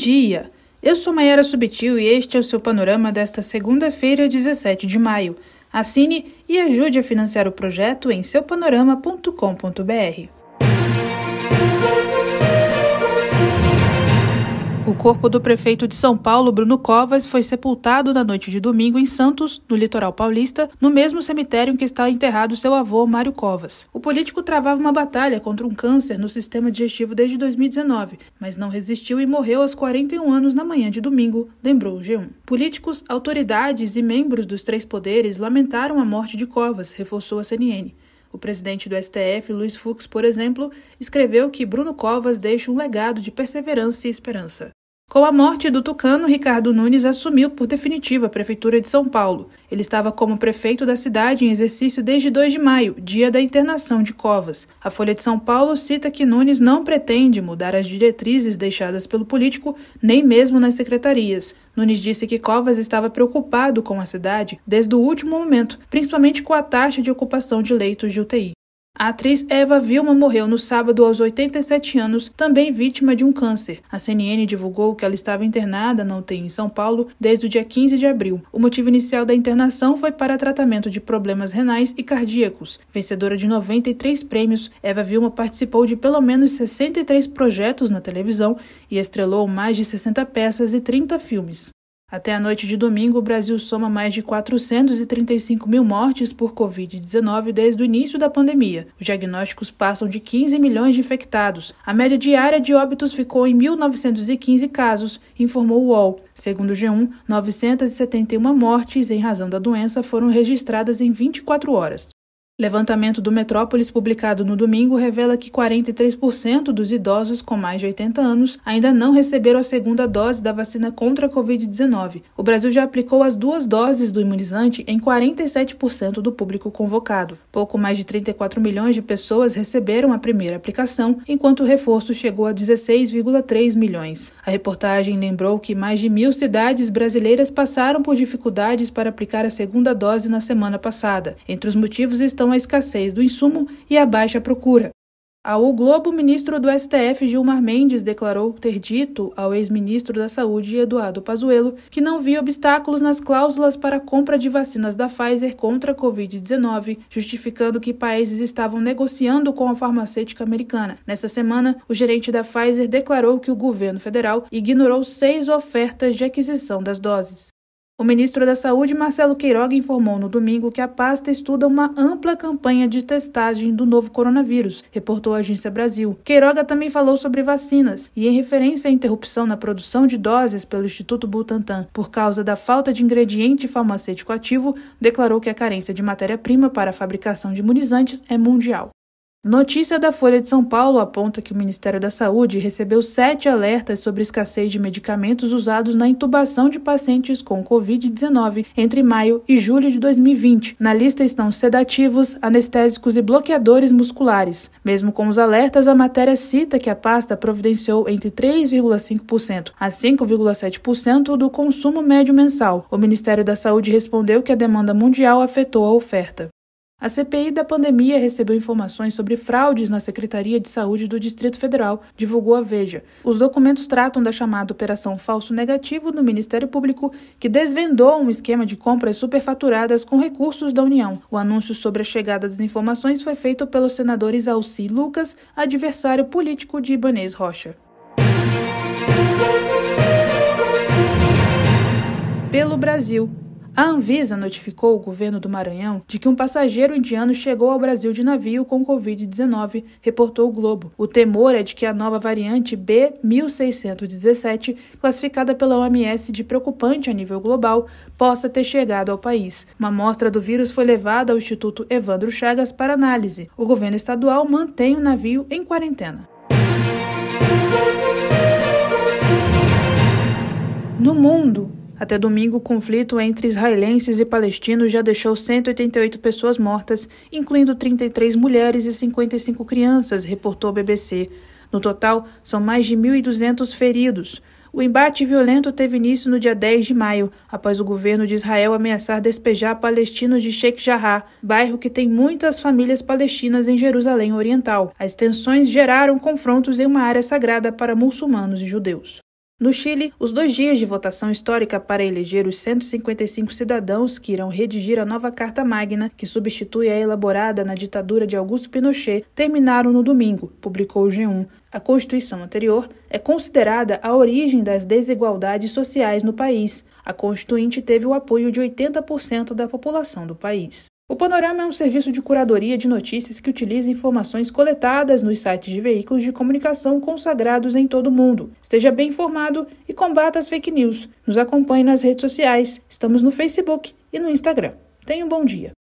dia! Eu sou Mayara Subtil e este é o seu panorama desta segunda-feira, 17 de maio. Assine e ajude a financiar o projeto em seupanorama.com.br. corpo do prefeito de São Paulo, Bruno Covas, foi sepultado na noite de domingo em Santos, no litoral paulista, no mesmo cemitério em que está enterrado seu avô, Mário Covas. O político travava uma batalha contra um câncer no sistema digestivo desde 2019, mas não resistiu e morreu aos 41 anos na manhã de domingo, lembrou o G1. Políticos, autoridades e membros dos três poderes lamentaram a morte de Covas, reforçou a CNN. O presidente do STF, Luiz Fux, por exemplo, escreveu que Bruno Covas deixa um legado de perseverança e esperança. Com a morte do tucano, Ricardo Nunes assumiu por definitivo a Prefeitura de São Paulo. Ele estava como prefeito da cidade em exercício desde 2 de maio, dia da internação de Covas. A Folha de São Paulo cita que Nunes não pretende mudar as diretrizes deixadas pelo político, nem mesmo nas secretarias. Nunes disse que Covas estava preocupado com a cidade desde o último momento, principalmente com a taxa de ocupação de leitos de UTI. A atriz Eva Vilma morreu no sábado aos 87 anos, também vítima de um câncer. A CNN divulgou que ela estava internada na UTI em São Paulo desde o dia 15 de abril. O motivo inicial da internação foi para tratamento de problemas renais e cardíacos. Vencedora de 93 prêmios, Eva Vilma participou de pelo menos 63 projetos na televisão e estrelou mais de 60 peças e 30 filmes. Até a noite de domingo, o Brasil soma mais de 435 mil mortes por Covid-19 desde o início da pandemia. Os diagnósticos passam de 15 milhões de infectados. A média diária de óbitos ficou em 1.915 casos, informou o UOL. Segundo o G1, 971 mortes em razão da doença foram registradas em 24 horas. Levantamento do Metrópolis, publicado no domingo, revela que 43% dos idosos com mais de 80 anos ainda não receberam a segunda dose da vacina contra a Covid-19. O Brasil já aplicou as duas doses do imunizante em 47% do público convocado. Pouco mais de 34 milhões de pessoas receberam a primeira aplicação, enquanto o reforço chegou a 16,3 milhões. A reportagem lembrou que mais de mil cidades brasileiras passaram por dificuldades para aplicar a segunda dose na semana passada. Entre os motivos estão a escassez do insumo e a baixa procura. Ao Globo, o ministro do STF, Gilmar Mendes, declarou ter dito ao ex-ministro da Saúde, Eduardo Pazuello, que não via obstáculos nas cláusulas para a compra de vacinas da Pfizer contra a Covid-19, justificando que países estavam negociando com a farmacêutica americana. Nessa semana, o gerente da Pfizer declarou que o governo federal ignorou seis ofertas de aquisição das doses. O ministro da Saúde, Marcelo Queiroga, informou no domingo que a pasta estuda uma ampla campanha de testagem do novo coronavírus, reportou a Agência Brasil. Queiroga também falou sobre vacinas e, em referência à interrupção na produção de doses pelo Instituto Butantan por causa da falta de ingrediente farmacêutico ativo, declarou que a carência de matéria-prima para a fabricação de imunizantes é mundial. Notícia da Folha de São Paulo aponta que o Ministério da Saúde recebeu sete alertas sobre escassez de medicamentos usados na intubação de pacientes com Covid-19 entre maio e julho de 2020. Na lista estão sedativos, anestésicos e bloqueadores musculares. Mesmo com os alertas, a matéria cita que a pasta providenciou entre 3,5% a 5,7% do consumo médio mensal. O Ministério da Saúde respondeu que a demanda mundial afetou a oferta. A CPI da pandemia recebeu informações sobre fraudes na Secretaria de Saúde do Distrito Federal, divulgou a Veja. Os documentos tratam da chamada Operação Falso Negativo do Ministério Público, que desvendou um esquema de compras superfaturadas com recursos da União. O anúncio sobre a chegada das informações foi feito pelo senador Isalci Lucas, adversário político de Ibanez Rocha. Pelo Brasil. A Anvisa notificou o governo do Maranhão de que um passageiro indiano chegou ao Brasil de navio com Covid-19, reportou o Globo. O temor é de que a nova variante B1617, classificada pela OMS de preocupante a nível global, possa ter chegado ao país. Uma amostra do vírus foi levada ao Instituto Evandro Chagas para análise. O governo estadual mantém o navio em quarentena. No mundo, até domingo, o conflito entre israelenses e palestinos já deixou 188 pessoas mortas, incluindo 33 mulheres e 55 crianças, reportou a BBC. No total, são mais de 1.200 feridos. O embate violento teve início no dia 10 de maio, após o governo de Israel ameaçar despejar palestinos de Sheikh Jarrah, bairro que tem muitas famílias palestinas em Jerusalém Oriental. As tensões geraram confrontos em uma área sagrada para muçulmanos e judeus. No Chile, os dois dias de votação histórica para eleger os 155 cidadãos que irão redigir a nova Carta Magna, que substitui a elaborada na ditadura de Augusto Pinochet, terminaram no domingo, publicou o G1. A Constituição anterior é considerada a origem das desigualdades sociais no país. A Constituinte teve o apoio de 80% da população do país. O Panorama é um serviço de curadoria de notícias que utiliza informações coletadas nos sites de veículos de comunicação consagrados em todo o mundo. Esteja bem informado e combata as fake news. Nos acompanhe nas redes sociais. Estamos no Facebook e no Instagram. Tenha um bom dia.